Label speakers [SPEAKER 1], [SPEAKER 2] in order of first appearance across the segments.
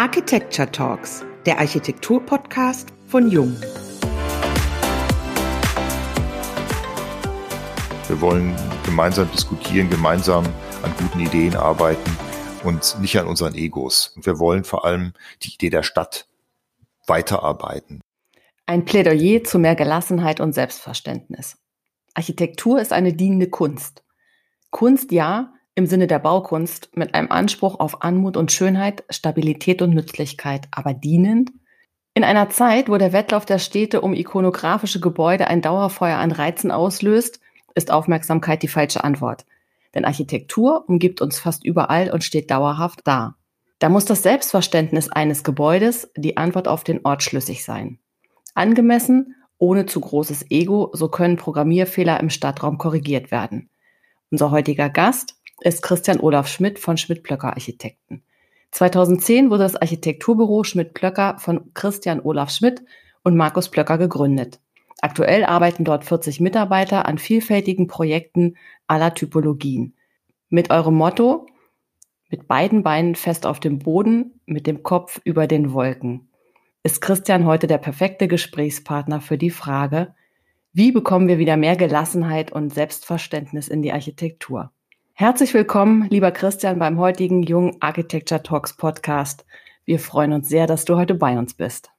[SPEAKER 1] Architecture Talks, der Architektur-Podcast von Jung.
[SPEAKER 2] Wir wollen gemeinsam diskutieren, gemeinsam an guten Ideen arbeiten und nicht an unseren Egos. Und wir wollen vor allem die Idee der Stadt weiterarbeiten.
[SPEAKER 3] Ein Plädoyer zu mehr Gelassenheit und Selbstverständnis. Architektur ist eine dienende Kunst. Kunst ja, im Sinne der Baukunst, mit einem Anspruch auf Anmut und Schönheit, Stabilität und Nützlichkeit, aber dienend? In einer Zeit, wo der Wettlauf der Städte um ikonografische Gebäude ein Dauerfeuer an Reizen auslöst, ist Aufmerksamkeit die falsche Antwort. Denn Architektur umgibt uns fast überall und steht dauerhaft da. Da muss das Selbstverständnis eines Gebäudes die Antwort auf den Ort schlüssig sein. Angemessen, ohne zu großes Ego, so können Programmierfehler im Stadtraum korrigiert werden. Unser heutiger Gast ist Christian Olaf Schmidt von Schmidt-Plöcker Architekten. 2010 wurde das Architekturbüro Schmidt-Plöcker von Christian Olaf Schmidt und Markus Plöcker gegründet. Aktuell arbeiten dort 40 Mitarbeiter an vielfältigen Projekten aller Typologien. Mit eurem Motto, mit beiden Beinen fest auf dem Boden, mit dem Kopf über den Wolken, ist Christian heute der perfekte Gesprächspartner für die Frage, wie bekommen wir wieder mehr Gelassenheit und Selbstverständnis in die Architektur? Herzlich willkommen, lieber Christian, beim heutigen Jung Architecture Talks Podcast. Wir freuen uns sehr, dass du heute bei uns bist.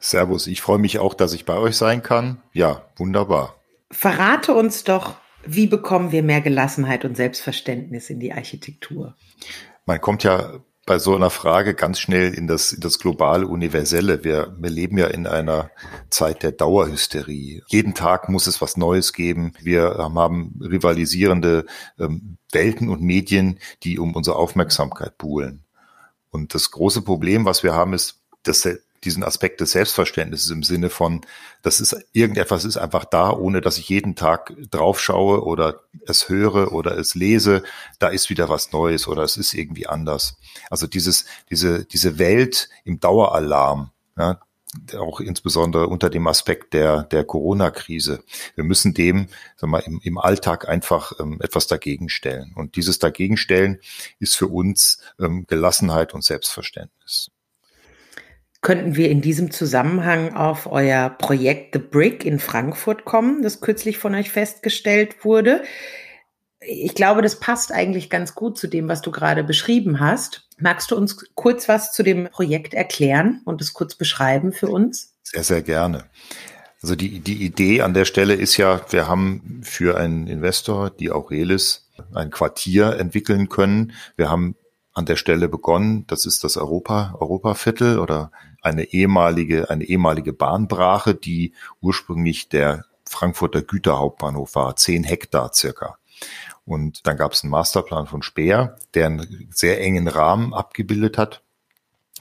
[SPEAKER 2] Servus, ich freue mich auch, dass ich bei euch sein kann. Ja, wunderbar.
[SPEAKER 1] Verrate uns doch, wie bekommen wir mehr Gelassenheit und Selbstverständnis in die Architektur?
[SPEAKER 2] Man kommt ja bei so einer Frage ganz schnell in das, in das globale Universelle. Wir, wir leben ja in einer Zeit der Dauerhysterie. Jeden Tag muss es was Neues geben. Wir haben rivalisierende ähm, Welten und Medien, die um unsere Aufmerksamkeit buhlen. Und das große Problem, was wir haben, ist, dass diesen Aspekt des Selbstverständnisses im Sinne von, das ist irgendetwas ist einfach da, ohne dass ich jeden Tag drauf schaue oder es höre oder es lese, da ist wieder was Neues oder es ist irgendwie anders. Also dieses, diese, diese Welt im Daueralarm, ja, auch insbesondere unter dem Aspekt der, der Corona-Krise. Wir müssen dem sag mal, im, im Alltag einfach ähm, etwas dagegen stellen. Und dieses Dagegenstellen ist für uns ähm, Gelassenheit und Selbstverständnis.
[SPEAKER 1] Könnten wir in diesem Zusammenhang auf euer Projekt The Brick in Frankfurt kommen, das kürzlich von euch festgestellt wurde? Ich glaube, das passt eigentlich ganz gut zu dem, was du gerade beschrieben hast. Magst du uns kurz was zu dem Projekt erklären und es kurz beschreiben für uns?
[SPEAKER 2] Sehr, sehr gerne. Also die, die Idee an der Stelle ist ja, wir haben für einen Investor, die Aurelis, ein Quartier entwickeln können. Wir haben an der Stelle begonnen. Das ist das Europa, Europaviertel oder eine ehemalige, eine ehemalige Bahnbrache, die ursprünglich der Frankfurter Güterhauptbahnhof war, zehn Hektar circa. Und dann gab es einen Masterplan von Speer, der einen sehr engen Rahmen abgebildet hat.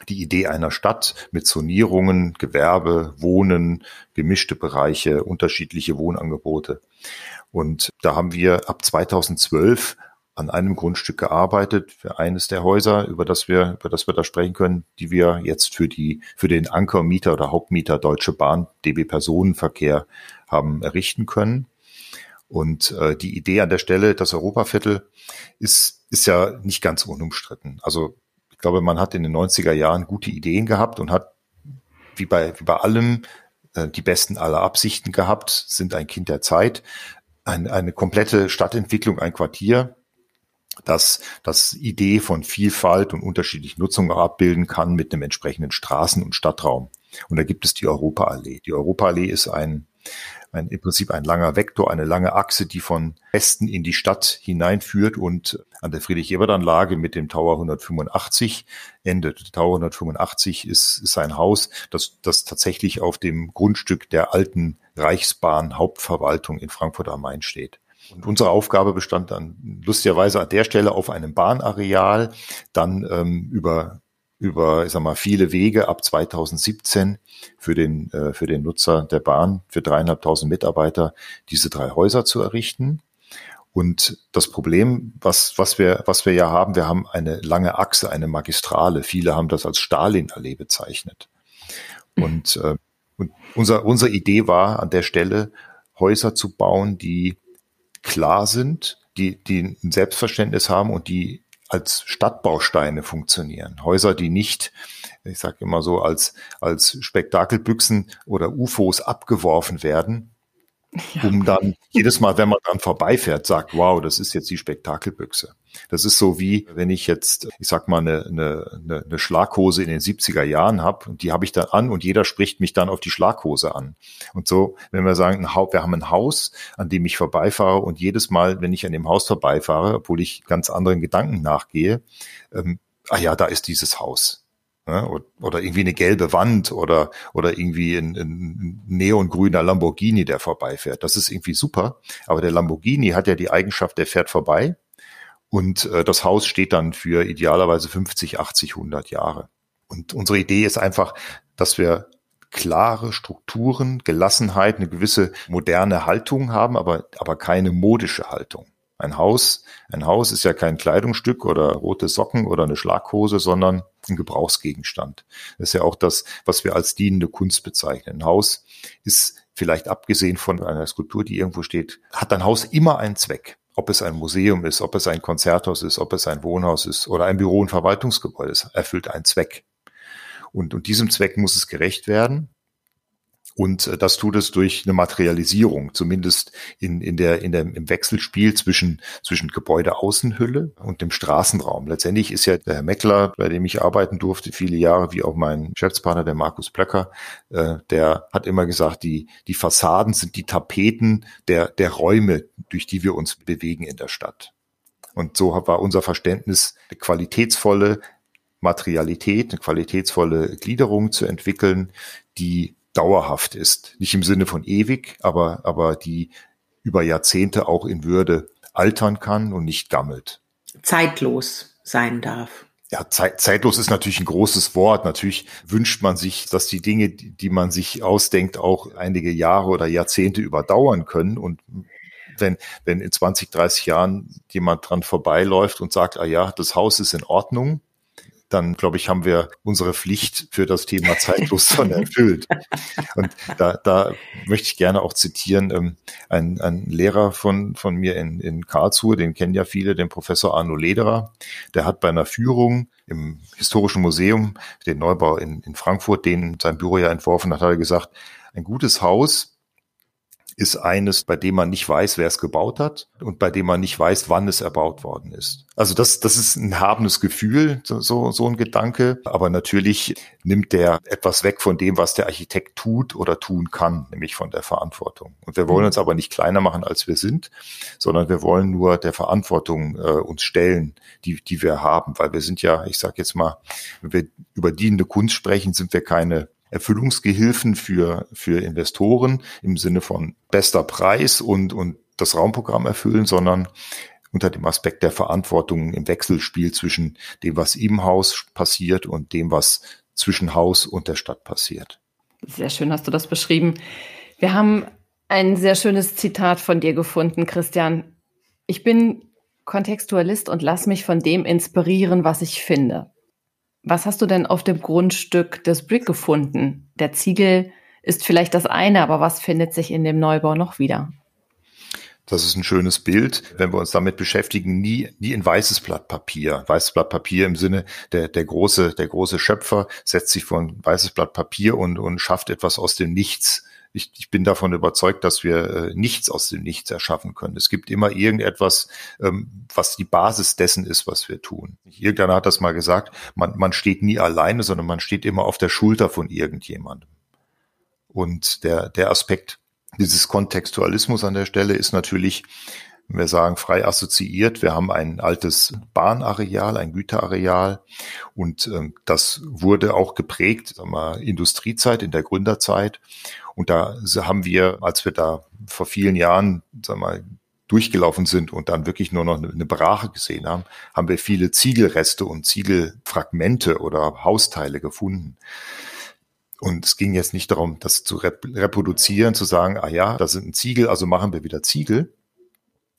[SPEAKER 2] Die Idee einer Stadt mit Zonierungen, Gewerbe, Wohnen, gemischte Bereiche, unterschiedliche Wohnangebote. Und da haben wir ab 2012 an einem Grundstück gearbeitet für eines der Häuser, über das wir, über das wir da sprechen können, die wir jetzt für die, für den Ankermieter oder Hauptmieter Deutsche Bahn, DB Personenverkehr haben errichten können. Und äh, die Idee an der Stelle, das Europaviertel, ist, ist ja nicht ganz unumstritten. Also ich glaube, man hat in den 90er Jahren gute Ideen gehabt und hat, wie bei, wie bei allem, äh, die besten aller Absichten gehabt, sind ein Kind der Zeit. Ein, eine komplette Stadtentwicklung, ein Quartier dass das Idee von Vielfalt und unterschiedlichen Nutzungen abbilden kann mit einem entsprechenden Straßen- und Stadtraum. Und da gibt es die Europaallee. Die Europaallee ist ein, ein, im Prinzip ein langer Vektor, eine lange Achse, die von Westen in die Stadt hineinführt und an der Friedrich-Ebert-Anlage mit dem Tower 185 endet. Tower 185 ist, ist ein Haus, das, das tatsächlich auf dem Grundstück der alten Reichsbahn Hauptverwaltung in Frankfurt am Main steht. Und unsere Aufgabe bestand dann lustigerweise an der Stelle auf einem Bahnareal, dann ähm, über über, ich sag mal, viele Wege ab 2017 für den, äh, für den Nutzer der Bahn, für dreieinhalbtausend Mitarbeiter, diese drei Häuser zu errichten. Und das Problem, was, was wir, was wir ja haben, wir haben eine lange Achse, eine Magistrale. Viele haben das als Stalin-Allee bezeichnet. Und, äh, und unser, unsere Idee war an der Stelle, Häuser zu bauen, die klar sind, die, die ein Selbstverständnis haben und die als Stadtbausteine funktionieren. Häuser, die nicht, ich sage immer so, als, als Spektakelbüchsen oder UFOs abgeworfen werden, ja. um dann jedes Mal, wenn man dann vorbeifährt, sagt, wow, das ist jetzt die Spektakelbüchse. Das ist so wie, wenn ich jetzt, ich sag mal, eine, eine, eine Schlaghose in den 70er Jahren habe und die habe ich dann an und jeder spricht mich dann auf die Schlaghose an. Und so, wenn wir sagen, wir haben ein Haus, an dem ich vorbeifahre und jedes Mal, wenn ich an dem Haus vorbeifahre, obwohl ich ganz anderen Gedanken nachgehe, ähm, ah ja, da ist dieses Haus Ne? Oder irgendwie eine gelbe Wand oder, oder irgendwie ein, ein neongrüner Lamborghini, der vorbeifährt. Das ist irgendwie super. Aber der Lamborghini hat ja die Eigenschaft, der fährt vorbei und äh, das Haus steht dann für idealerweise 50, 80, 100 Jahre. Und unsere Idee ist einfach, dass wir klare Strukturen, Gelassenheit, eine gewisse moderne Haltung haben, aber, aber keine modische Haltung. Ein Haus, ein Haus ist ja kein Kleidungsstück oder rote Socken oder eine Schlaghose, sondern ein Gebrauchsgegenstand. Das ist ja auch das, was wir als dienende Kunst bezeichnen. Ein Haus ist vielleicht abgesehen von einer Skulptur, die irgendwo steht, hat ein Haus immer einen Zweck. Ob es ein Museum ist, ob es ein Konzerthaus ist, ob es ein Wohnhaus ist oder ein Büro- und Verwaltungsgebäude ist, erfüllt einen Zweck. Und, und diesem Zweck muss es gerecht werden. Und äh, das tut es durch eine Materialisierung, zumindest in, in der, in der, im Wechselspiel zwischen, zwischen Gebäudeaußenhülle und dem Straßenraum. Letztendlich ist ja der Herr Meckler, bei dem ich arbeiten durfte, viele Jahre, wie auch mein Geschäftspartner, der Markus Plöcker, äh, der hat immer gesagt, die, die Fassaden sind die Tapeten der, der Räume, durch die wir uns bewegen in der Stadt. Und so war unser Verständnis eine qualitätsvolle Materialität, eine qualitätsvolle Gliederung zu entwickeln, die dauerhaft ist. Nicht im Sinne von ewig, aber, aber die über Jahrzehnte auch in Würde altern kann und nicht gammelt.
[SPEAKER 1] Zeitlos sein darf.
[SPEAKER 2] Ja, zeit, zeitlos ist natürlich ein großes Wort. Natürlich wünscht man sich, dass die Dinge, die man sich ausdenkt, auch einige Jahre oder Jahrzehnte überdauern können. Und wenn, wenn in 20, 30 Jahren jemand dran vorbeiläuft und sagt, ah ja, das Haus ist in Ordnung, dann glaube ich, haben wir unsere Pflicht für das Thema zeitlos schon erfüllt. Und da, da möchte ich gerne auch zitieren, ähm, ein, ein Lehrer von, von mir in, in Karlsruhe, den kennen ja viele, den Professor Arno Lederer, der hat bei einer Führung im Historischen Museum, den Neubau in, in Frankfurt, den sein Büro ja entworfen hat, hat er gesagt, ein gutes Haus ist eines, bei dem man nicht weiß, wer es gebaut hat und bei dem man nicht weiß, wann es erbaut worden ist. Also das, das ist ein habendes Gefühl, so, so ein Gedanke. Aber natürlich nimmt der etwas weg von dem, was der Architekt tut oder tun kann, nämlich von der Verantwortung. Und wir wollen mhm. uns aber nicht kleiner machen, als wir sind, sondern wir wollen nur der Verantwortung äh, uns stellen, die, die wir haben. Weil wir sind ja, ich sage jetzt mal, wenn wir über dienende Kunst sprechen, sind wir keine Erfüllungsgehilfen für, für Investoren im Sinne von bester Preis und, und das Raumprogramm erfüllen, sondern unter dem Aspekt der Verantwortung im Wechselspiel zwischen dem, was im Haus passiert und dem, was zwischen Haus und der Stadt passiert.
[SPEAKER 3] Sehr schön hast du das beschrieben. Wir haben ein sehr schönes Zitat von dir gefunden, Christian. Ich bin Kontextualist und lass mich von dem inspirieren, was ich finde. Was hast du denn auf dem Grundstück des Brick gefunden? Der Ziegel ist vielleicht das eine, aber was findet sich in dem Neubau noch wieder?
[SPEAKER 2] Das ist ein schönes Bild, wenn wir uns damit beschäftigen, nie, nie in weißes Blatt Papier. Weißes Blatt Papier im Sinne, der, der große, der große Schöpfer setzt sich vor ein weißes Blatt Papier und, und schafft etwas aus dem Nichts ich, ich bin davon überzeugt, dass wir äh, nichts aus dem Nichts erschaffen können. Es gibt immer irgendetwas, ähm, was die Basis dessen ist, was wir tun. Irgendeiner hat das mal gesagt, man, man steht nie alleine, sondern man steht immer auf der Schulter von irgendjemandem. Und der, der Aspekt dieses Kontextualismus an der Stelle ist natürlich, wenn wir sagen, frei assoziiert. Wir haben ein altes Bahnareal, ein Güterareal und ähm, das wurde auch geprägt, sagen wir, Industriezeit, in der Gründerzeit. Und da haben wir, als wir da vor vielen Jahren, sagen wir, durchgelaufen sind und dann wirklich nur noch eine Brache gesehen haben, haben wir viele Ziegelreste und Ziegelfragmente oder Hausteile gefunden. Und es ging jetzt nicht darum, das zu reproduzieren, zu sagen, ah ja, da sind ein Ziegel, also machen wir wieder Ziegel,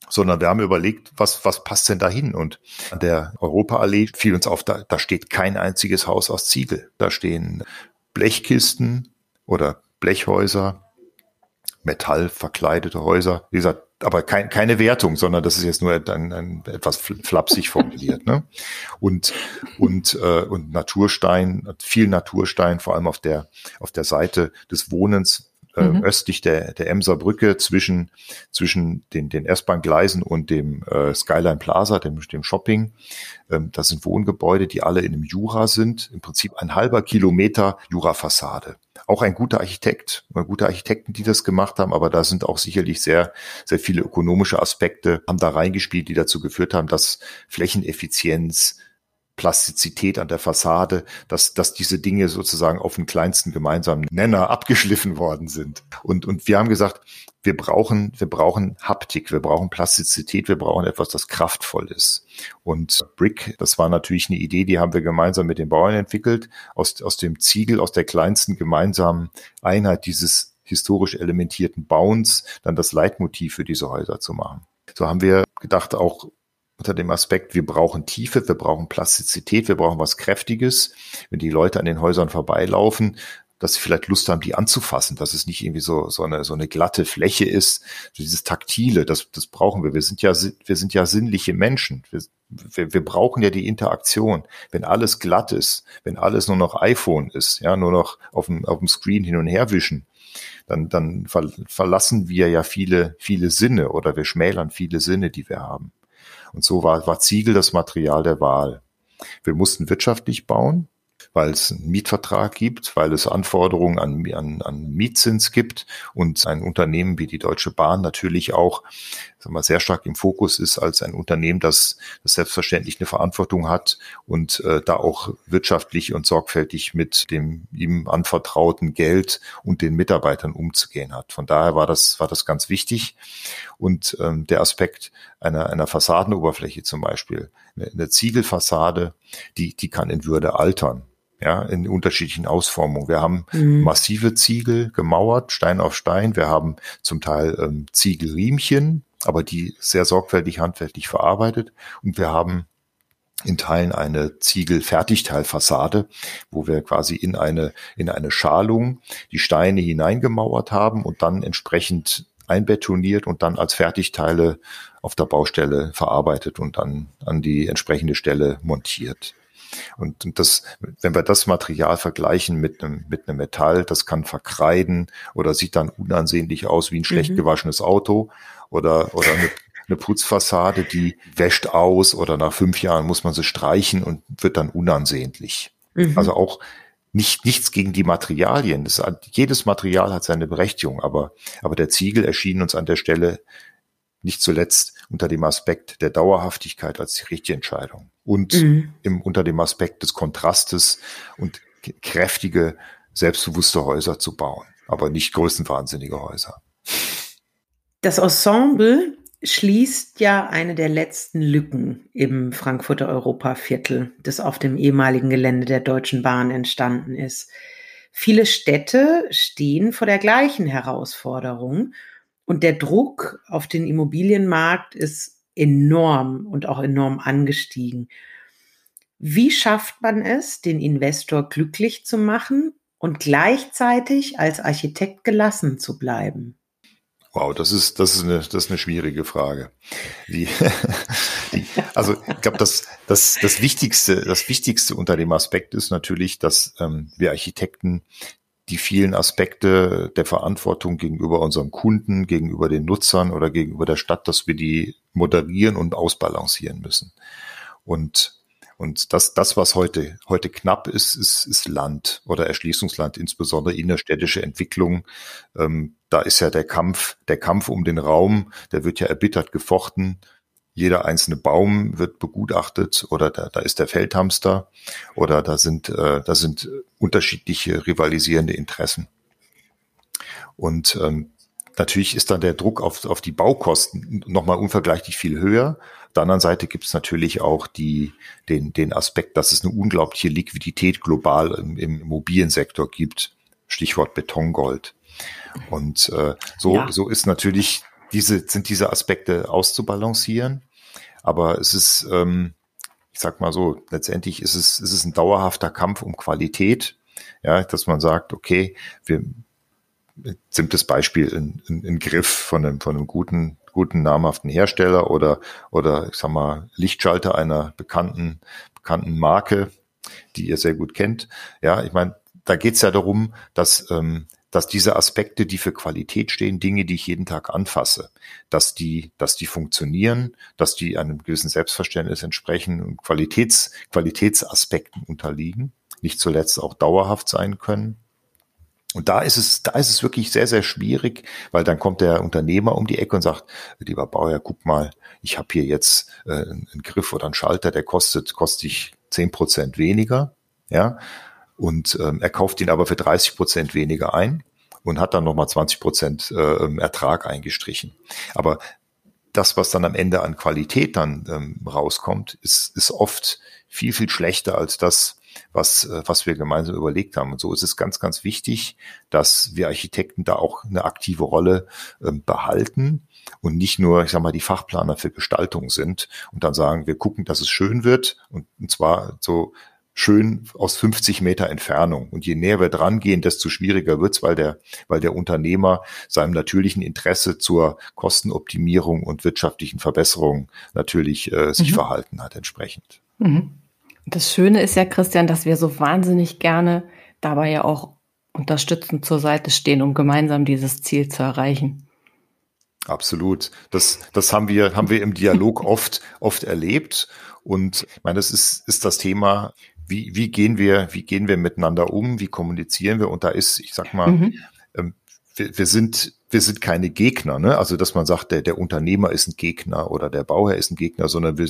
[SPEAKER 2] sondern wir haben überlegt, was, was passt denn dahin? Und an der Europaallee fiel uns auf, da, da steht kein einziges Haus aus Ziegel. Da stehen Blechkisten oder Blechhäuser, metallverkleidete Häuser. Wie gesagt, aber kein, keine Wertung, sondern das ist jetzt nur ein, ein etwas flapsig formuliert. Ne? Und und äh, und Naturstein, viel Naturstein, vor allem auf der auf der Seite des Wohnens äh, mhm. östlich der, der Emser Brücke zwischen, zwischen den, den S-Bahn-Gleisen und dem äh, Skyline Plaza, dem, dem Shopping. Ähm, das sind Wohngebäude, die alle in einem Jura sind. Im Prinzip ein halber Kilometer Jura-Fassade. Auch ein guter Architekt, gute Architekten, die das gemacht haben, aber da sind auch sicherlich sehr, sehr viele ökonomische Aspekte, haben da reingespielt, die dazu geführt haben, dass Flächeneffizienz, Plastizität an der Fassade, dass, dass diese Dinge sozusagen auf den kleinsten gemeinsamen Nenner abgeschliffen worden sind. Und, und wir haben gesagt, wir brauchen, wir brauchen Haptik, wir brauchen Plastizität, wir brauchen etwas, das kraftvoll ist. Und Brick, das war natürlich eine Idee, die haben wir gemeinsam mit den Bauern entwickelt, aus, aus dem Ziegel, aus der kleinsten gemeinsamen Einheit dieses historisch elementierten Bauens, dann das Leitmotiv für diese Häuser zu machen. So haben wir gedacht, auch unter dem Aspekt, wir brauchen Tiefe, wir brauchen Plastizität, wir brauchen was Kräftiges. Wenn die Leute an den Häusern vorbeilaufen, dass sie vielleicht Lust haben, die anzufassen, dass es nicht irgendwie so, so eine, so eine glatte Fläche ist. Dieses Taktile, das, das brauchen wir. Wir sind ja, wir sind ja sinnliche Menschen. Wir, wir, wir brauchen ja die Interaktion. Wenn alles glatt ist, wenn alles nur noch iPhone ist, ja, nur noch auf dem, auf dem Screen hin und her wischen, dann, dann verlassen wir ja viele, viele Sinne oder wir schmälern viele Sinne, die wir haben. Und so war, war Ziegel das Material der Wahl. Wir mussten wirtschaftlich bauen weil es einen Mietvertrag gibt, weil es Anforderungen an, an, an Mietzins gibt und ein Unternehmen wie die Deutsche Bahn natürlich auch sagen wir, sehr stark im Fokus ist als ein Unternehmen, das, das selbstverständlich eine Verantwortung hat und äh, da auch wirtschaftlich und sorgfältig mit dem ihm anvertrauten Geld und den Mitarbeitern umzugehen hat. Von daher war das, war das ganz wichtig. Und ähm, der Aspekt einer, einer Fassadenoberfläche zum Beispiel, eine, eine Ziegelfassade, die, die kann in Würde altern ja, in unterschiedlichen Ausformungen. Wir haben mhm. massive Ziegel gemauert, Stein auf Stein. Wir haben zum Teil ähm, Ziegelriemchen, aber die sehr sorgfältig handwerklich verarbeitet. Und wir haben in Teilen eine Ziegel-Fertigteilfassade, wo wir quasi in eine, in eine Schalung die Steine hineingemauert haben und dann entsprechend einbetoniert und dann als Fertigteile auf der Baustelle verarbeitet und dann an die entsprechende Stelle montiert. Und, und das, wenn wir das Material vergleichen mit einem, mit einem Metall, das kann verkreiden oder sieht dann unansehnlich aus wie ein schlecht mhm. gewaschenes Auto oder, oder eine, eine Putzfassade, die wäscht aus oder nach fünf Jahren muss man sie streichen und wird dann unansehnlich. Mhm. Also auch nicht, nichts gegen die Materialien. Das, jedes Material hat seine Berechtigung, aber, aber der Ziegel erschien uns an der Stelle nicht zuletzt unter dem Aspekt der Dauerhaftigkeit als die richtige Entscheidung und mhm. im, unter dem Aspekt des Kontrastes und kräftige, selbstbewusste Häuser zu bauen, aber nicht größenwahnsinnige Häuser.
[SPEAKER 1] Das Ensemble schließt ja eine der letzten Lücken im Frankfurter Europaviertel, das auf dem ehemaligen Gelände der Deutschen Bahn entstanden ist. Viele Städte stehen vor der gleichen Herausforderung und der Druck auf den Immobilienmarkt ist enorm und auch enorm angestiegen. Wie schafft man es, den Investor glücklich zu machen und gleichzeitig als Architekt gelassen zu bleiben?
[SPEAKER 2] Wow, das ist, das ist eine, das ist eine schwierige Frage. Die, die, also ich glaube, das, das, das Wichtigste, das Wichtigste unter dem Aspekt ist natürlich, dass ähm, wir Architekten die vielen Aspekte der Verantwortung gegenüber unseren Kunden, gegenüber den Nutzern oder gegenüber der Stadt, dass wir die moderieren und ausbalancieren müssen. Und und das, das, was heute, heute knapp ist, ist, ist Land oder Erschließungsland, insbesondere innerstädtische Entwicklung. Ähm, da ist ja der Kampf, der Kampf um den Raum, der wird ja erbittert gefochten jeder einzelne Baum wird begutachtet oder da, da ist der Feldhamster oder da sind, äh, da sind unterschiedliche rivalisierende Interessen. Und ähm, natürlich ist dann der Druck auf, auf die Baukosten nochmal unvergleichlich viel höher. Auf der anderen Seite gibt es natürlich auch die, den, den Aspekt, dass es eine unglaubliche Liquidität global im, im Immobiliensektor gibt. Stichwort Betongold. Und äh, so, ja. so ist natürlich diese, sind diese Aspekte auszubalancieren. Aber es ist, ähm, ich sag mal so, letztendlich ist es, ist es ein dauerhafter Kampf um Qualität. Ja, dass man sagt, okay, wir, simples Beispiel, ein, ein, ein Griff von einem, von einem guten guten namhaften Hersteller oder, oder ich sag mal, Lichtschalter einer bekannten, bekannten Marke, die ihr sehr gut kennt. Ja, ich meine, da geht's ja darum, dass, ähm, dass diese Aspekte, die für Qualität stehen, Dinge, die ich jeden Tag anfasse, dass die, dass die funktionieren, dass die einem gewissen Selbstverständnis entsprechen und Qualitäts, Qualitätsaspekten unterliegen, nicht zuletzt auch dauerhaft sein können. Und da ist es, da ist es wirklich sehr, sehr schwierig, weil dann kommt der Unternehmer um die Ecke und sagt, lieber Bauer, guck mal, ich habe hier jetzt äh, einen Griff oder einen Schalter, der kostet, kostet ich zehn Prozent weniger, ja, und ähm, er kauft ihn aber für 30 Prozent weniger ein und hat dann nochmal 20 Prozent äh, Ertrag eingestrichen. Aber das, was dann am Ende an Qualität dann ähm, rauskommt, ist, ist oft viel, viel schlechter als das, was, äh, was wir gemeinsam überlegt haben. Und so ist es ganz, ganz wichtig, dass wir Architekten da auch eine aktive Rolle ähm, behalten und nicht nur, ich sag mal, die Fachplaner für Gestaltung sind und dann sagen, wir gucken, dass es schön wird und, und zwar so schön aus 50 Meter Entfernung. Und je näher wir dran gehen, desto schwieriger wird's, weil der, weil der Unternehmer seinem natürlichen Interesse zur Kostenoptimierung und wirtschaftlichen Verbesserung natürlich äh, sich mhm. verhalten hat entsprechend.
[SPEAKER 3] Mhm. Das Schöne ist ja, Christian, dass wir so wahnsinnig gerne dabei ja auch unterstützend zur Seite stehen, um gemeinsam dieses Ziel zu erreichen.
[SPEAKER 2] Absolut. Das, das haben wir, haben wir im Dialog oft, oft erlebt. Und ich meine, das ist, ist das Thema, wie, wie gehen wir, wie gehen wir miteinander um? Wie kommunizieren wir? Und da ist, ich sag mal, mhm. ähm, wir, wir sind, wir sind keine Gegner, ne? Also, dass man sagt, der, der Unternehmer ist ein Gegner oder der Bauherr ist ein Gegner, sondern wir,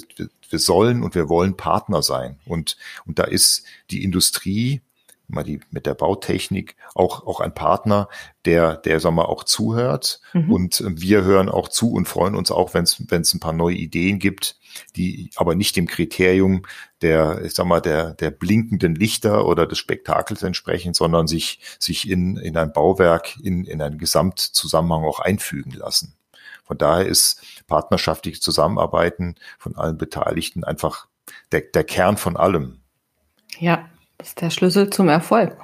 [SPEAKER 2] wir sollen und wir wollen Partner sein. Und, und da ist die Industrie, mal die mit der Bautechnik auch auch ein Partner, der der sag mal auch zuhört mhm. und wir hören auch zu und freuen uns auch, wenn es wenn es ein paar neue Ideen gibt, die aber nicht dem Kriterium der ich sag mal der der blinkenden Lichter oder des Spektakels entsprechen, sondern sich sich in in ein Bauwerk in in einen Gesamtzusammenhang auch einfügen lassen. Von daher ist partnerschaftliches Zusammenarbeiten von allen Beteiligten einfach der, der Kern von allem.
[SPEAKER 3] Ja, das ist der Schlüssel zum Erfolg.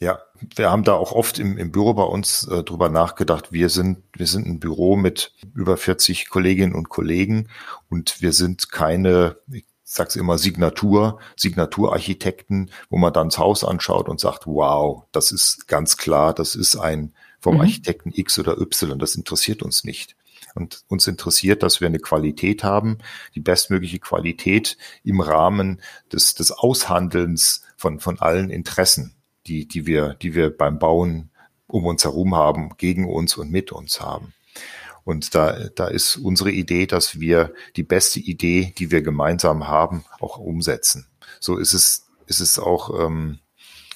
[SPEAKER 2] Ja, wir haben da auch oft im, im Büro bei uns äh, drüber nachgedacht. Wir sind, wir sind ein Büro mit über 40 Kolleginnen und Kollegen und wir sind keine, ich sag's immer, Signatur, Signaturarchitekten, wo man dann das Haus anschaut und sagt, wow, das ist ganz klar, das ist ein vom mhm. Architekten X oder Y, das interessiert uns nicht. Und uns interessiert, dass wir eine Qualität haben, die bestmögliche Qualität im Rahmen des, des Aushandelns von, von allen Interessen, die, die wir, die wir beim Bauen um uns herum haben, gegen uns und mit uns haben. Und da, da ist unsere Idee, dass wir die beste Idee, die wir gemeinsam haben, auch umsetzen. So ist es, ist es auch, ähm,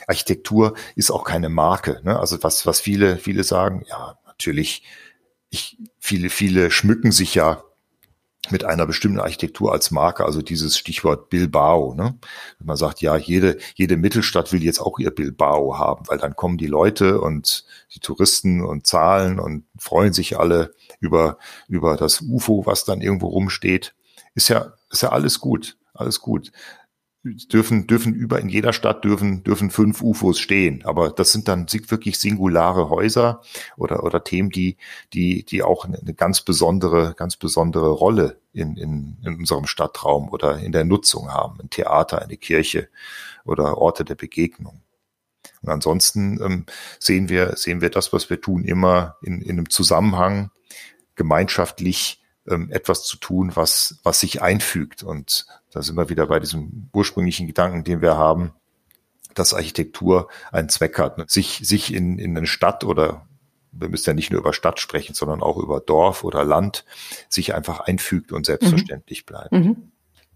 [SPEAKER 2] Architektur ist auch keine Marke. Ne? Also was, was viele, viele sagen, ja, natürlich ich, viele, viele schmücken sich ja mit einer bestimmten Architektur als Marke, also dieses Stichwort Bilbao. Ne? Man sagt, ja, jede, jede Mittelstadt will jetzt auch ihr Bilbao haben, weil dann kommen die Leute und die Touristen und zahlen und freuen sich alle über, über das UFO, was dann irgendwo rumsteht. Ist ja, ist ja alles gut, alles gut dürfen, dürfen über in jeder Stadt dürfen, dürfen fünf UFOs stehen. Aber das sind dann wirklich singulare Häuser oder, oder Themen, die, die, die auch eine, ganz besondere, ganz besondere Rolle in, in, in unserem Stadtraum oder in der Nutzung haben. Ein Theater, eine Kirche oder Orte der Begegnung. Und ansonsten ähm, sehen wir, sehen wir das, was wir tun, immer in, in einem Zusammenhang gemeinschaftlich ähm, etwas zu tun, was, was sich einfügt. Und da sind wir wieder bei diesem ursprünglichen Gedanken, den wir haben, dass Architektur einen Zweck hat. Ne? Sich, sich in, in eine Stadt oder wir müssen ja nicht nur über Stadt sprechen, sondern auch über Dorf oder Land, sich einfach einfügt und selbstverständlich mhm. bleibt. Mhm.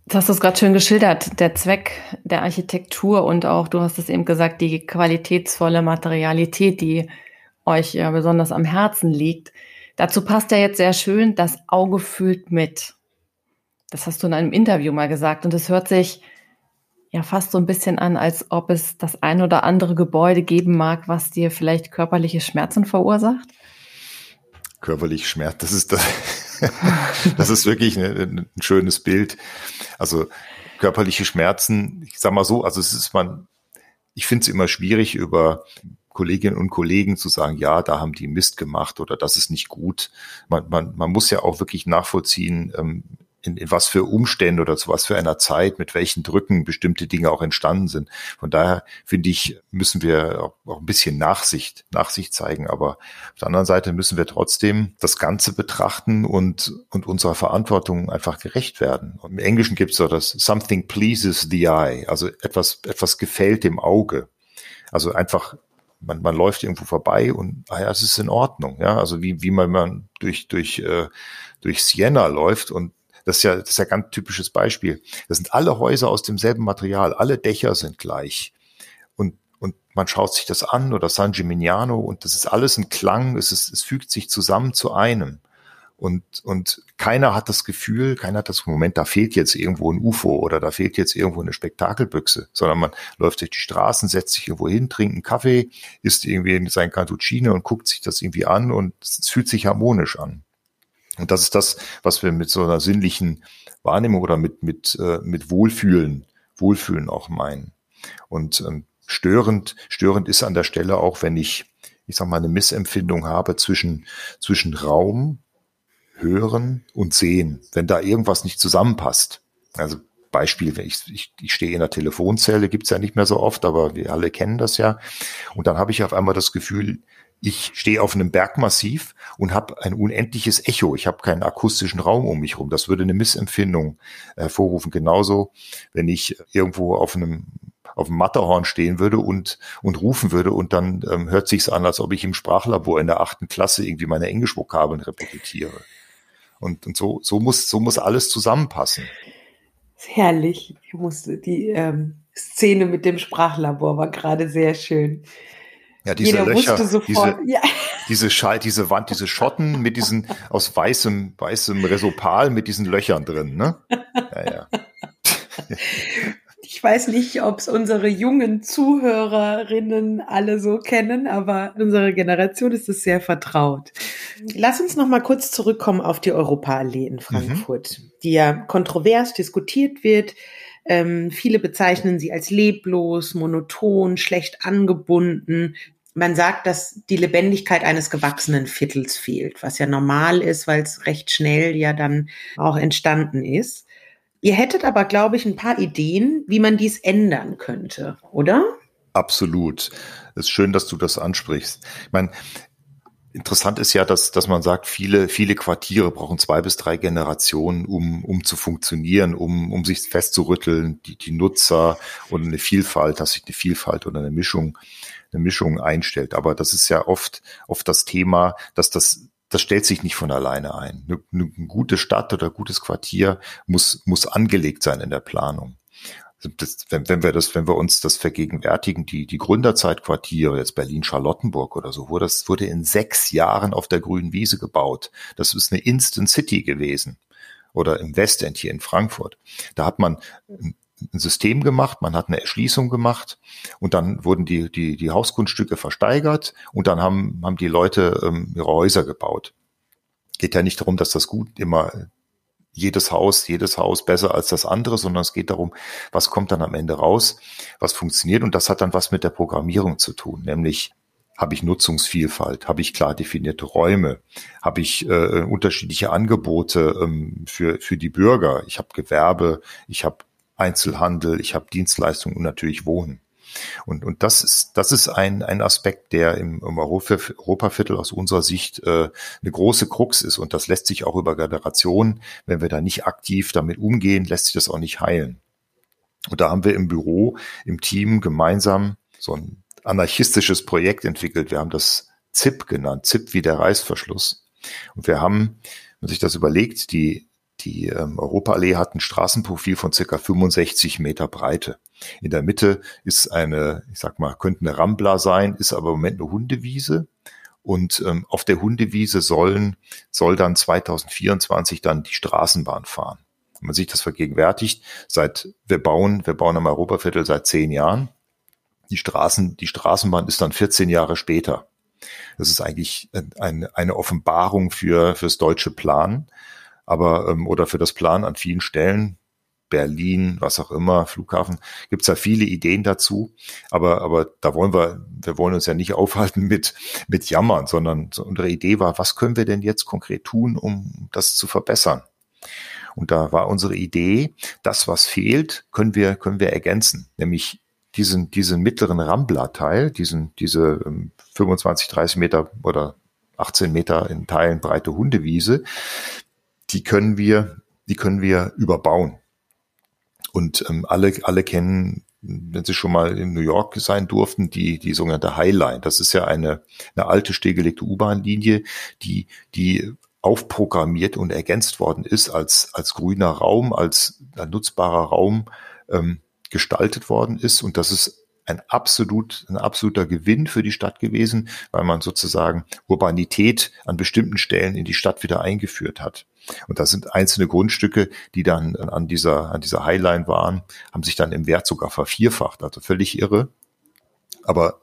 [SPEAKER 3] Jetzt hast du es gerade schön geschildert, der Zweck der Architektur und auch, du hast es eben gesagt, die qualitätsvolle Materialität, die euch ja besonders am Herzen liegt. Dazu passt ja jetzt sehr schön, das Auge fühlt mit. Das hast du in einem Interview mal gesagt und es hört sich ja fast so ein bisschen an, als ob es das ein oder andere Gebäude geben mag, was dir vielleicht körperliche Schmerzen verursacht.
[SPEAKER 2] Körperlich Schmerz, das ist das, das ist wirklich ein, ein schönes Bild. Also körperliche Schmerzen, ich sag mal so, also es ist man, ich finde es immer schwierig über Kolleginnen und Kollegen zu sagen, ja, da haben die Mist gemacht oder das ist nicht gut. Man, man, man muss ja auch wirklich nachvollziehen, ähm, in, in was für Umständen oder zu was für einer Zeit, mit welchen Drücken bestimmte Dinge auch entstanden sind. Von daher finde ich, müssen wir auch, ein bisschen Nachsicht, Nachsicht zeigen. Aber auf der anderen Seite müssen wir trotzdem das Ganze betrachten und, und unserer Verantwortung einfach gerecht werden. Und Im Englischen gibt es so das Something pleases the eye, also etwas, etwas gefällt dem Auge. Also einfach man, man läuft irgendwo vorbei und ah ja, es ist in Ordnung, ja. Also wie, wie man, man durch, durch, äh, durch Siena läuft und das ist ja, das ist ja ein ganz typisches Beispiel. Das sind alle Häuser aus demselben Material, alle Dächer sind gleich. Und, und man schaut sich das an oder San Gimignano und das ist alles ein Klang, es, ist, es fügt sich zusammen zu einem. Und, und keiner hat das Gefühl, keiner hat das Moment, da fehlt jetzt irgendwo ein UFO oder da fehlt jetzt irgendwo eine Spektakelbüchse, sondern man läuft durch die Straßen, setzt sich irgendwo hin, trinkt einen Kaffee, isst irgendwie sein Cantuccine und guckt sich das irgendwie an und es fühlt sich harmonisch an. Und das ist das, was wir mit so einer sinnlichen Wahrnehmung oder mit, mit, äh, mit Wohlfühlen, Wohlfühlen auch meinen. Und ähm, störend, störend ist an der Stelle auch, wenn ich, ich sag mal, eine Missempfindung habe zwischen, zwischen Raum, Hören und Sehen. Wenn da irgendwas nicht zusammenpasst. Also Beispiel, wenn ich, ich, ich stehe in der Telefonzelle, gibt's ja nicht mehr so oft, aber wir alle kennen das ja. Und dann habe ich auf einmal das Gefühl, ich stehe auf einem Bergmassiv und habe ein unendliches Echo. Ich habe keinen akustischen Raum um mich rum. Das würde eine Missempfindung hervorrufen. Genauso, wenn ich irgendwo auf einem auf dem Matterhorn stehen würde und und rufen würde und dann ähm, hört sich's an, als ob ich im Sprachlabor in der achten Klasse irgendwie meine Englischvokabeln repetiere. Und, und so so muss so muss alles zusammenpassen.
[SPEAKER 1] Herrlich. Ich musste die ähm, Szene mit dem Sprachlabor war gerade sehr schön.
[SPEAKER 2] Ja, diese Jeder Löcher, diese, ja. diese Schall, diese Wand, diese Schotten mit diesen aus weißem, weißem Resopal mit diesen Löchern drin, ne? Ja, ja.
[SPEAKER 1] Ich weiß nicht, ob es unsere jungen Zuhörerinnen alle so kennen, aber unsere Generation ist es sehr vertraut. Lass uns noch mal kurz zurückkommen auf die Europaallee in Frankfurt, mhm. die ja kontrovers diskutiert wird. Ähm, viele bezeichnen sie als leblos, monoton, schlecht angebunden, man sagt, dass die Lebendigkeit eines gewachsenen Viertels fehlt, was ja normal ist, weil es recht schnell ja dann auch entstanden ist. Ihr hättet aber, glaube ich, ein paar Ideen, wie man dies ändern könnte, oder?
[SPEAKER 2] Absolut. Es ist schön, dass du das ansprichst. Ich meine, interessant ist ja, dass, dass man sagt, viele, viele Quartiere brauchen zwei bis drei Generationen, um, um zu funktionieren, um, um sich festzurütteln, die, die Nutzer und eine Vielfalt, dass sich eine Vielfalt oder eine Mischung eine Mischung einstellt. Aber das ist ja oft, oft das Thema, dass das das stellt sich nicht von alleine ein. Eine, eine gute Stadt oder gutes Quartier muss, muss angelegt sein in der Planung. Also das, wenn, wenn wir das, wenn wir uns das vergegenwärtigen, die, die Gründerzeitquartiere, jetzt Berlin-Charlottenburg oder so, wurde das wurde in sechs Jahren auf der grünen Wiese gebaut. Das ist eine Instant City gewesen. Oder im Westend hier in Frankfurt. Da hat man ein System gemacht, man hat eine Erschließung gemacht und dann wurden die, die, die Hausgrundstücke versteigert und dann haben, haben die Leute ähm, ihre Häuser gebaut. Geht ja nicht darum, dass das gut immer jedes Haus, jedes Haus besser als das andere, sondern es geht darum, was kommt dann am Ende raus, was funktioniert und das hat dann was mit der Programmierung zu tun, nämlich habe ich Nutzungsvielfalt, habe ich klar definierte Räume, habe ich äh, unterschiedliche Angebote ähm, für, für die Bürger, ich habe Gewerbe, ich habe Einzelhandel, ich habe Dienstleistungen und natürlich Wohnen. Und, und das ist, das ist ein, ein Aspekt, der im, im Europaviertel aus unserer Sicht äh, eine große Krux ist. Und das lässt sich auch über Generationen, wenn wir da nicht aktiv damit umgehen, lässt sich das auch nicht heilen. Und da haben wir im Büro, im Team gemeinsam so ein anarchistisches Projekt entwickelt. Wir haben das ZIP genannt, ZIP wie der Reißverschluss. Und wir haben, wenn man sich das überlegt, die die ähm, Europaallee hat ein Straßenprofil von circa 65 Meter Breite. In der Mitte ist eine, ich sag mal, könnte eine Rambla sein, ist aber im Moment eine Hundewiese. Und ähm, auf der Hundewiese sollen, soll dann 2024 dann die Straßenbahn fahren. Wenn man sich das vergegenwärtigt, seit wir bauen, wir bauen am Europaviertel seit zehn Jahren. Die Straßen, die Straßenbahn ist dann 14 Jahre später. Das ist eigentlich eine, eine Offenbarung für fürs deutsche Plan aber ähm, oder für das Plan an vielen Stellen Berlin, was auch immer, Flughafen, gibt's da viele Ideen dazu. Aber, aber da wollen wir, wir wollen uns ja nicht aufhalten mit, mit Jammern, sondern unsere Idee war, was können wir denn jetzt konkret tun, um das zu verbessern? Und da war unsere Idee, das, was fehlt, können wir, können wir ergänzen, nämlich diesen, diesen mittleren Rambler-Teil, diesen, diese 25, ähm, 30 Meter oder 18 Meter in Teilen breite Hundewiese, die können wir, die können wir überbauen. Und ähm, alle, alle kennen, wenn sie schon mal in New York sein durften, die, die sogenannte Highline. Das ist ja eine, eine alte stillgelegte U-Bahn-Linie, die, die aufprogrammiert und ergänzt worden ist als, als grüner Raum, als nutzbarer Raum ähm, gestaltet worden ist. Und das ist ein absolut, ein absoluter Gewinn für die Stadt gewesen, weil man sozusagen Urbanität an bestimmten Stellen in die Stadt wieder eingeführt hat. Und das sind einzelne Grundstücke, die dann an dieser, an dieser Highline waren, haben sich dann im Wert sogar vervierfacht. Also völlig irre. Aber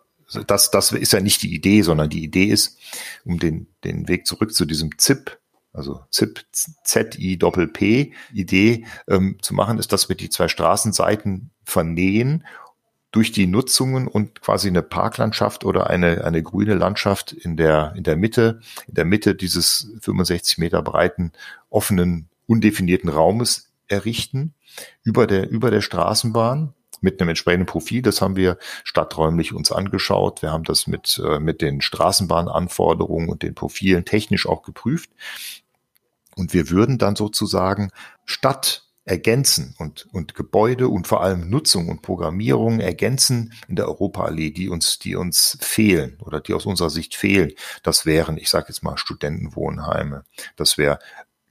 [SPEAKER 2] das, das ist ja nicht die Idee, sondern die Idee ist, um den, den Weg zurück zu diesem ZIP, also ZIP, Z-I-Doppel-P, Idee ähm, zu machen, ist, dass wir die zwei Straßenseiten vernähen durch die Nutzungen und quasi eine Parklandschaft oder eine, eine grüne Landschaft in der, in der Mitte, in der Mitte dieses 65 Meter breiten, offenen, undefinierten Raumes errichten, über der, über der Straßenbahn mit einem entsprechenden Profil. Das haben wir stadträumlich uns angeschaut. Wir haben das mit, äh, mit den Straßenbahnanforderungen und den Profilen technisch auch geprüft. Und wir würden dann sozusagen statt ergänzen und, und Gebäude und vor allem Nutzung und Programmierung ergänzen in der Europaallee, die uns, die uns fehlen oder die aus unserer Sicht fehlen. Das wären, ich sage jetzt mal, Studentenwohnheime. Das wäre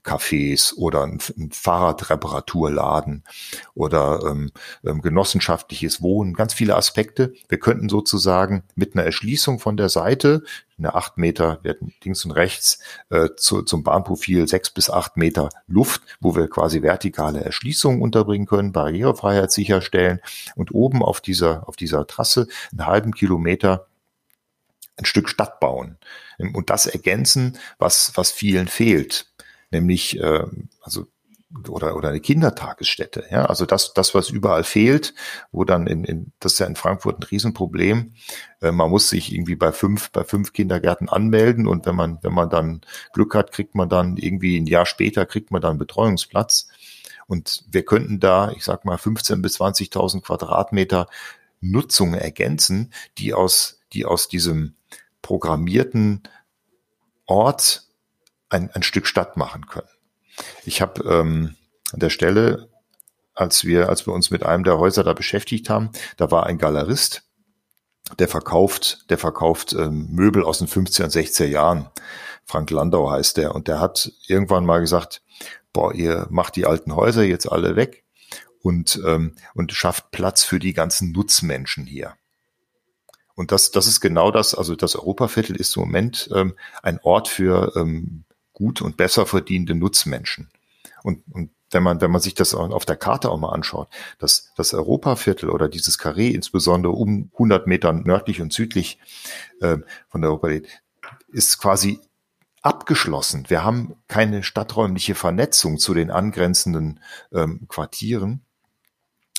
[SPEAKER 2] Cafés oder ein, ein Fahrradreparaturladen oder ähm, ähm, genossenschaftliches Wohnen, ganz viele Aspekte. Wir könnten sozusagen mit einer Erschließung von der Seite, eine acht Meter, hätten links und rechts äh, zu, zum Bahnprofil sechs bis acht Meter Luft, wo wir quasi vertikale Erschließungen unterbringen können, Barrierefreiheit sicherstellen und oben auf dieser, auf dieser Trasse einen halben Kilometer ein Stück Stadt bauen. Und das ergänzen, was, was vielen fehlt nämlich äh, also oder oder eine Kindertagesstätte, ja, also das das was überall fehlt, wo dann in, in das ist ja in Frankfurt ein Riesenproblem. Äh, man muss sich irgendwie bei fünf bei fünf Kindergärten anmelden und wenn man wenn man dann Glück hat, kriegt man dann irgendwie ein Jahr später kriegt man dann einen Betreuungsplatz und wir könnten da, ich sag mal 15 bis 20.000 Quadratmeter Nutzung ergänzen, die aus die aus diesem programmierten Ort ein, ein Stück Stadt machen können. Ich habe ähm, an der Stelle, als wir, als wir uns mit einem der Häuser da beschäftigt haben, da war ein Galerist, der verkauft, der verkauft ähm, Möbel aus den 50er und 60er Jahren. Frank Landau heißt der. Und der hat irgendwann mal gesagt, boah, ihr macht die alten Häuser jetzt alle weg und, ähm, und schafft Platz für die ganzen Nutzmenschen hier. Und das, das ist genau das, also das Europaviertel ist im Moment ähm, ein Ort für ähm, gut und besser verdienende Nutzmenschen. Und, und wenn man, wenn man sich das auf der Karte auch mal anschaut, das, das Europaviertel oder dieses Karree, insbesondere um 100 Meter nördlich und südlich äh, von der Europa, ist quasi abgeschlossen. Wir haben keine stadträumliche Vernetzung zu den angrenzenden ähm, Quartieren.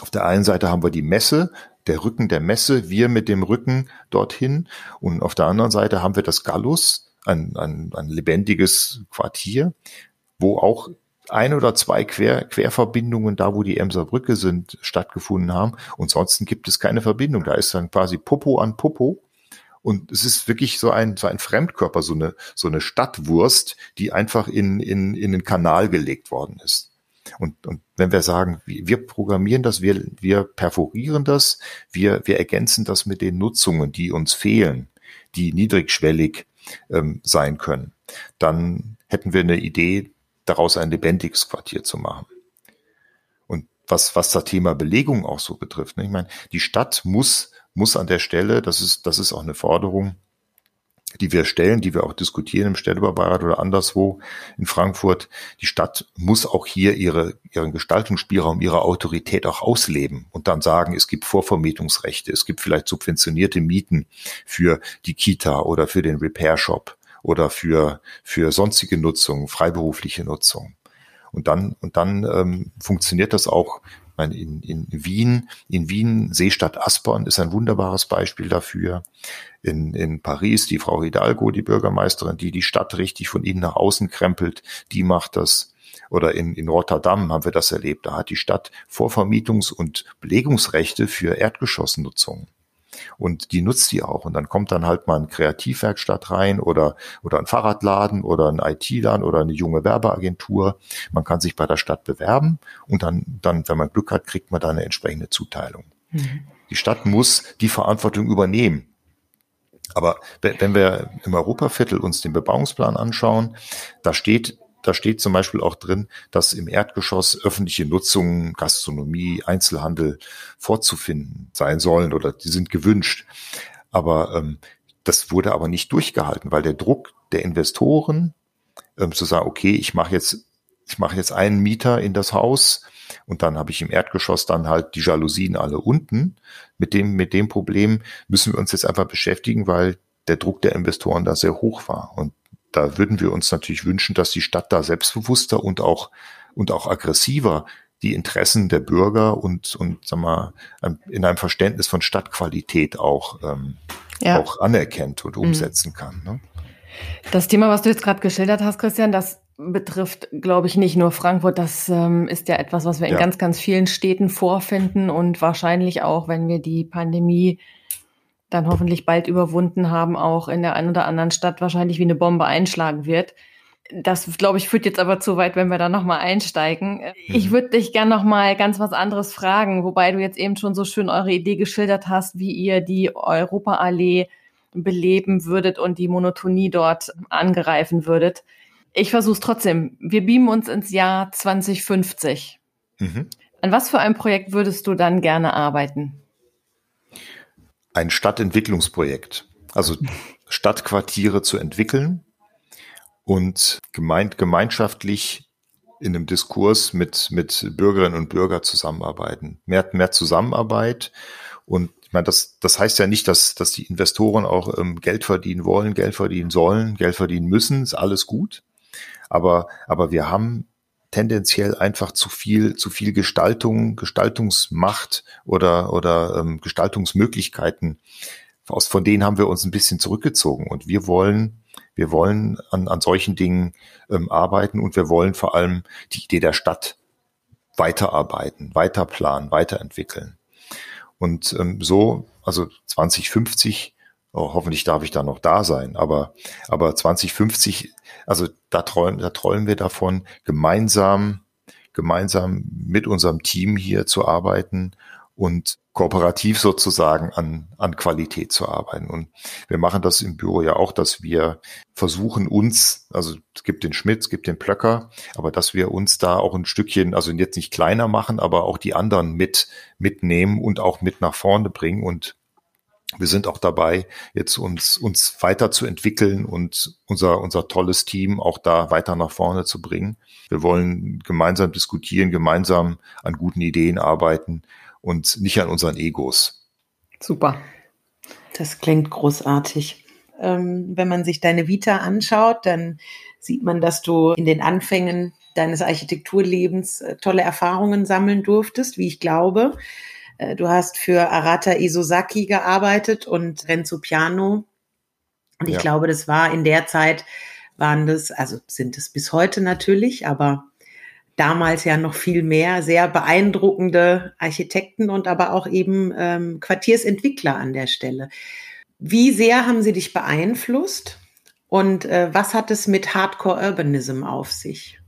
[SPEAKER 2] Auf der einen Seite haben wir die Messe, der Rücken der Messe, wir mit dem Rücken dorthin. Und auf der anderen Seite haben wir das Gallus, ein, ein, ein lebendiges Quartier, wo auch ein oder zwei Quer, Querverbindungen da, wo die Emser Brücke sind, stattgefunden haben. Und sonst gibt es keine Verbindung. Da ist dann quasi Popo an Popo. Und es ist wirklich so ein, so ein Fremdkörper, so eine, so eine Stadtwurst, die einfach in, in, in den Kanal gelegt worden ist. Und, und wenn wir sagen, wir programmieren das, wir, wir perforieren das, wir, wir ergänzen das mit den Nutzungen, die uns fehlen, die niedrigschwellig ähm, sein können. Dann hätten wir eine Idee, daraus ein lebendiges Quartier zu machen. Und was, was das Thema Belegung auch so betrifft, ne? ich meine, die Stadt muss, muss an der Stelle, das ist, das ist auch eine Forderung, die wir stellen, die wir auch diskutieren im Städtebaurat oder anderswo in Frankfurt. Die Stadt muss auch hier ihre, ihren Gestaltungsspielraum, ihre Autorität auch ausleben und dann sagen, es gibt Vorvermietungsrechte, es gibt vielleicht subventionierte Mieten für die Kita oder für den Repair Shop oder für, für sonstige Nutzung, freiberufliche Nutzung. Und dann, und dann ähm, funktioniert das auch meine, in, in Wien, in Wien, Seestadt Aspern ist ein wunderbares Beispiel dafür. In, in Paris, die Frau Hidalgo, die Bürgermeisterin, die die Stadt richtig von innen nach außen krempelt, die macht das. Oder in, in Rotterdam haben wir das erlebt. Da hat die Stadt Vorvermietungs- und Belegungsrechte für Erdgeschossnutzung und die nutzt die auch. Und dann kommt dann halt mal ein Kreativwerkstatt rein oder, oder ein Fahrradladen oder ein IT-Laden oder eine junge Werbeagentur. Man kann sich bei der Stadt bewerben und dann, dann, wenn man Glück hat, kriegt man da eine entsprechende Zuteilung. Mhm. Die Stadt muss die Verantwortung übernehmen. Aber wenn wir im Europaviertel uns den Bebauungsplan anschauen, da steht da steht zum Beispiel auch drin, dass im Erdgeschoss öffentliche Nutzungen, Gastronomie, Einzelhandel vorzufinden sein sollen oder die sind gewünscht. Aber ähm, das wurde aber nicht durchgehalten, weil der Druck der Investoren ähm, zu sagen, okay, ich mache jetzt, ich mache jetzt einen Mieter in das Haus und dann habe ich im Erdgeschoss dann halt die Jalousien alle unten. Mit dem, mit dem Problem müssen wir uns jetzt einfach beschäftigen, weil der Druck der Investoren da sehr hoch war. Und da würden wir uns natürlich wünschen, dass die Stadt da selbstbewusster und auch, und auch aggressiver die Interessen der Bürger und, und sag mal, in einem Verständnis von Stadtqualität auch, ähm, ja. auch anerkennt und mhm. umsetzen mhm. kann. Ne?
[SPEAKER 3] Das Thema, was du jetzt gerade geschildert hast, Christian, das betrifft, glaube ich, nicht nur Frankfurt. Das ähm, ist ja etwas, was wir in ja. ganz, ganz vielen Städten vorfinden und wahrscheinlich auch, wenn wir die Pandemie dann hoffentlich bald überwunden haben, auch in der einen oder anderen Stadt wahrscheinlich wie eine Bombe einschlagen wird. Das, glaube ich, führt jetzt aber zu weit, wenn wir da nochmal einsteigen. Ich mhm. würde dich gern nochmal ganz was anderes fragen, wobei du jetzt eben schon so schön eure Idee geschildert hast, wie ihr die Europaallee beleben würdet und die Monotonie dort angreifen würdet. Ich versuche es trotzdem. Wir beamen uns ins Jahr 2050. Mhm. An was für ein Projekt würdest du dann gerne arbeiten?
[SPEAKER 2] Ein Stadtentwicklungsprojekt, also Stadtquartiere zu entwickeln und gemeint, gemeinschaftlich in einem Diskurs mit, mit Bürgerinnen und Bürgern zusammenarbeiten. Mehr, mehr Zusammenarbeit. Und ich meine, das, das heißt ja nicht, dass, dass die Investoren auch ähm, Geld verdienen wollen, Geld verdienen sollen, Geld verdienen müssen, ist alles gut. Aber, aber wir haben tendenziell einfach zu viel, zu viel Gestaltung, Gestaltungsmacht oder, oder ähm, Gestaltungsmöglichkeiten. Aus, von denen haben wir uns ein bisschen zurückgezogen und wir wollen, wir wollen an, an solchen Dingen ähm, arbeiten und wir wollen vor allem die Idee der Stadt weiterarbeiten, weiterplanen, weiterentwickeln. Und ähm, so, also 2050, oh, hoffentlich darf ich da noch da sein, aber, aber 2050 also da träumen, da träumen wir davon, gemeinsam, gemeinsam mit unserem Team hier zu arbeiten und kooperativ sozusagen an, an Qualität zu arbeiten. Und wir machen das im Büro ja auch, dass wir versuchen uns, also es gibt den Schmidt, es gibt den Plöcker, aber dass wir uns da auch ein Stückchen, also jetzt nicht kleiner machen, aber auch die anderen mit, mitnehmen und auch mit nach vorne bringen und wir sind auch dabei, jetzt uns, uns weiterzuentwickeln und unser, unser tolles Team auch da weiter nach vorne zu bringen. Wir wollen gemeinsam diskutieren, gemeinsam an guten Ideen arbeiten und nicht an unseren Egos.
[SPEAKER 1] Super. Das klingt großartig. Ähm, wenn man sich deine Vita anschaut, dann sieht man, dass du in den Anfängen deines Architekturlebens äh, tolle Erfahrungen sammeln durftest, wie ich glaube. Äh, du hast für Arata Isozaki gearbeitet und Renzo Piano. Und ich ja. glaube, das war in der Zeit, waren das, also sind es bis heute natürlich, aber damals ja noch viel mehr, sehr beeindruckende Architekten und aber auch eben ähm, Quartiersentwickler an der Stelle. Wie sehr haben sie dich beeinflusst und äh, was hat es mit Hardcore Urbanism auf sich?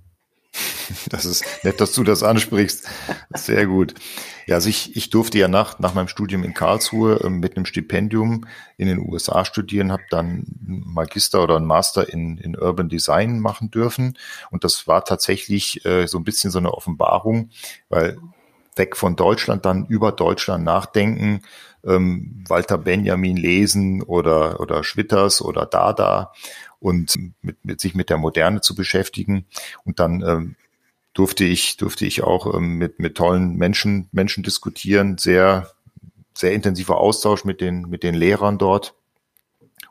[SPEAKER 2] Das ist nett, dass du das ansprichst. Sehr gut. Ja, also ich, ich durfte ja nach, nach meinem Studium in Karlsruhe äh, mit einem Stipendium in den USA studieren, habe dann einen Magister oder einen Master in, in Urban Design machen dürfen. Und das war tatsächlich äh, so ein bisschen so eine Offenbarung, weil weg von Deutschland dann über Deutschland nachdenken, ähm, Walter Benjamin lesen oder, oder Schwitters oder Dada und mit, mit sich mit der Moderne zu beschäftigen und dann ähm, durfte ich, durfte ich auch ähm, mit, mit tollen Menschen, Menschen diskutieren, sehr, sehr intensiver Austausch mit den, mit den Lehrern dort.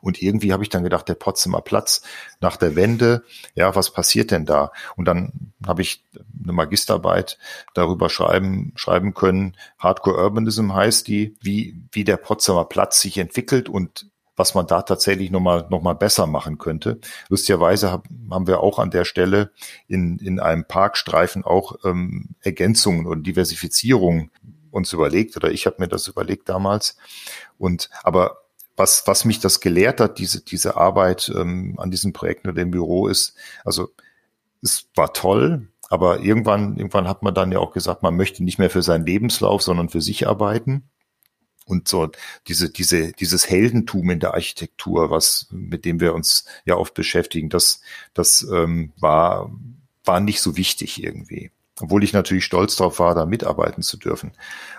[SPEAKER 2] Und irgendwie habe ich dann gedacht, der Potsdamer Platz nach der Wende, ja, was passiert denn da? Und dann habe ich eine Magisterarbeit darüber schreiben, schreiben können. Hardcore Urbanism heißt die, wie, wie der Potsdamer Platz sich entwickelt und was man da tatsächlich nochmal noch mal besser machen könnte. Lustigerweise haben wir auch an der Stelle in, in einem Parkstreifen auch ähm, Ergänzungen und Diversifizierung uns überlegt oder ich habe mir das überlegt damals. Und aber was, was mich das gelehrt hat, diese, diese Arbeit ähm, an diesem Projekt oder dem Büro ist, also es war toll, aber irgendwann, irgendwann hat man dann ja auch gesagt, man möchte nicht mehr für seinen Lebenslauf, sondern für sich arbeiten und so diese diese dieses Heldentum in der Architektur, was mit dem wir uns ja oft beschäftigen, das das ähm, war war nicht so wichtig irgendwie, obwohl ich natürlich stolz darauf war, da mitarbeiten zu dürfen.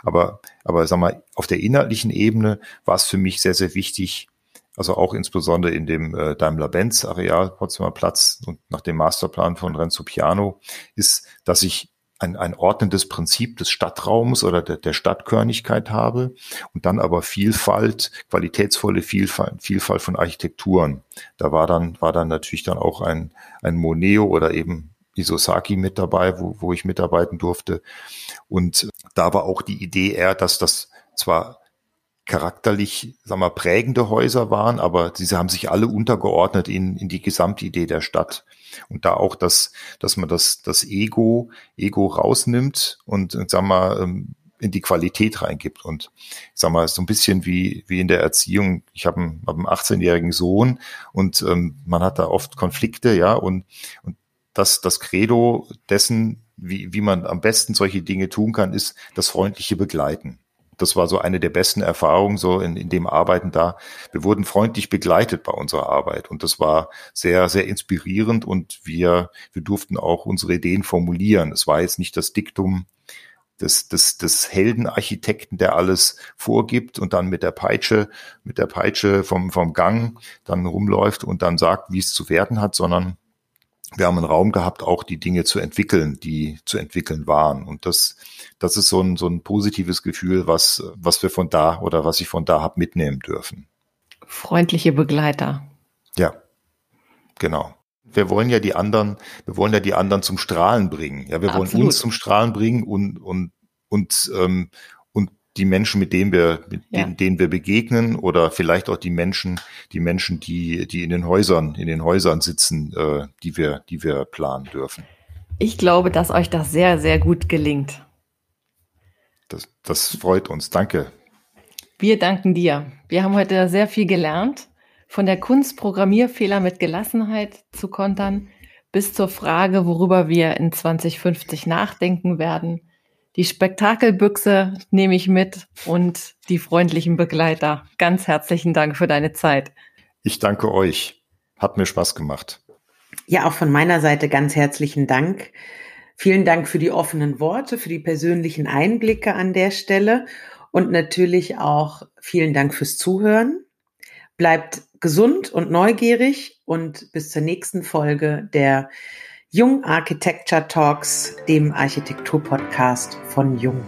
[SPEAKER 2] Aber aber sag mal auf der inhaltlichen Ebene war es für mich sehr sehr wichtig, also auch insbesondere in dem äh, Daimler-Benz Areal Potsdamer Platz und nach dem Masterplan von Renzo Piano ist, dass ich ein, ein ordnendes Prinzip des Stadtraums oder der, der Stadtkörnigkeit habe und dann aber Vielfalt, qualitätsvolle Vielfalt, Vielfalt von Architekturen. Da war dann, war dann natürlich dann auch ein, ein Moneo oder eben Isosaki mit dabei, wo, wo ich mitarbeiten durfte. Und da war auch die Idee eher, dass das zwar charakterlich, sagen wir, prägende Häuser waren, aber diese haben sich alle untergeordnet in, in die Gesamtidee der Stadt. Und da auch das, dass man das, das Ego, Ego rausnimmt und, sagen wir, ähm, in die Qualität reingibt. Und ich sag mal, so ein bisschen wie, wie in der Erziehung. Ich habe einen, hab einen 18-jährigen Sohn und ähm, man hat da oft Konflikte, ja, und, und das, das Credo dessen, wie, wie man am besten solche Dinge tun kann, ist das freundliche Begleiten das war so eine der besten Erfahrungen so in, in dem Arbeiten da. Wir wurden freundlich begleitet bei unserer Arbeit und das war sehr, sehr inspirierend und wir, wir durften auch unsere Ideen formulieren. Es war jetzt nicht das Diktum des, des, des Heldenarchitekten, der alles vorgibt und dann mit der Peitsche, mit der Peitsche vom, vom Gang dann rumläuft und dann sagt, wie es zu werden hat, sondern wir haben einen Raum gehabt, auch die Dinge zu entwickeln, die zu entwickeln waren. Und das, das ist so ein, so ein positives Gefühl, was, was wir von da oder was ich von da habe mitnehmen dürfen.
[SPEAKER 3] Freundliche Begleiter.
[SPEAKER 2] Ja, genau. Wir wollen ja die anderen, wir wollen ja die anderen zum Strahlen bringen. Ja, wir Absolut. wollen uns zum Strahlen bringen und, und, und, ähm, die Menschen, mit denen wir, mit ja. denen, denen wir begegnen oder vielleicht auch die Menschen, die Menschen, die, die in den Häusern, in den Häusern sitzen, äh, die wir, die wir planen dürfen.
[SPEAKER 3] Ich glaube, dass euch das sehr, sehr gut gelingt.
[SPEAKER 2] Das, das freut uns. Danke.
[SPEAKER 3] Wir danken dir. Wir haben heute sehr viel gelernt. Von der Kunst, Programmierfehler mit Gelassenheit zu kontern, bis zur Frage, worüber wir in 2050 nachdenken werden die Spektakelbüchse nehme ich mit und die freundlichen Begleiter. Ganz herzlichen Dank für deine Zeit.
[SPEAKER 2] Ich danke euch. Hat mir Spaß gemacht.
[SPEAKER 1] Ja, auch von meiner Seite ganz herzlichen Dank. Vielen Dank für die offenen Worte, für die persönlichen Einblicke an der Stelle und natürlich auch vielen Dank fürs Zuhören. Bleibt gesund und neugierig und bis zur nächsten Folge der Jung Architecture Talks, dem Architektur-Podcast von Jung.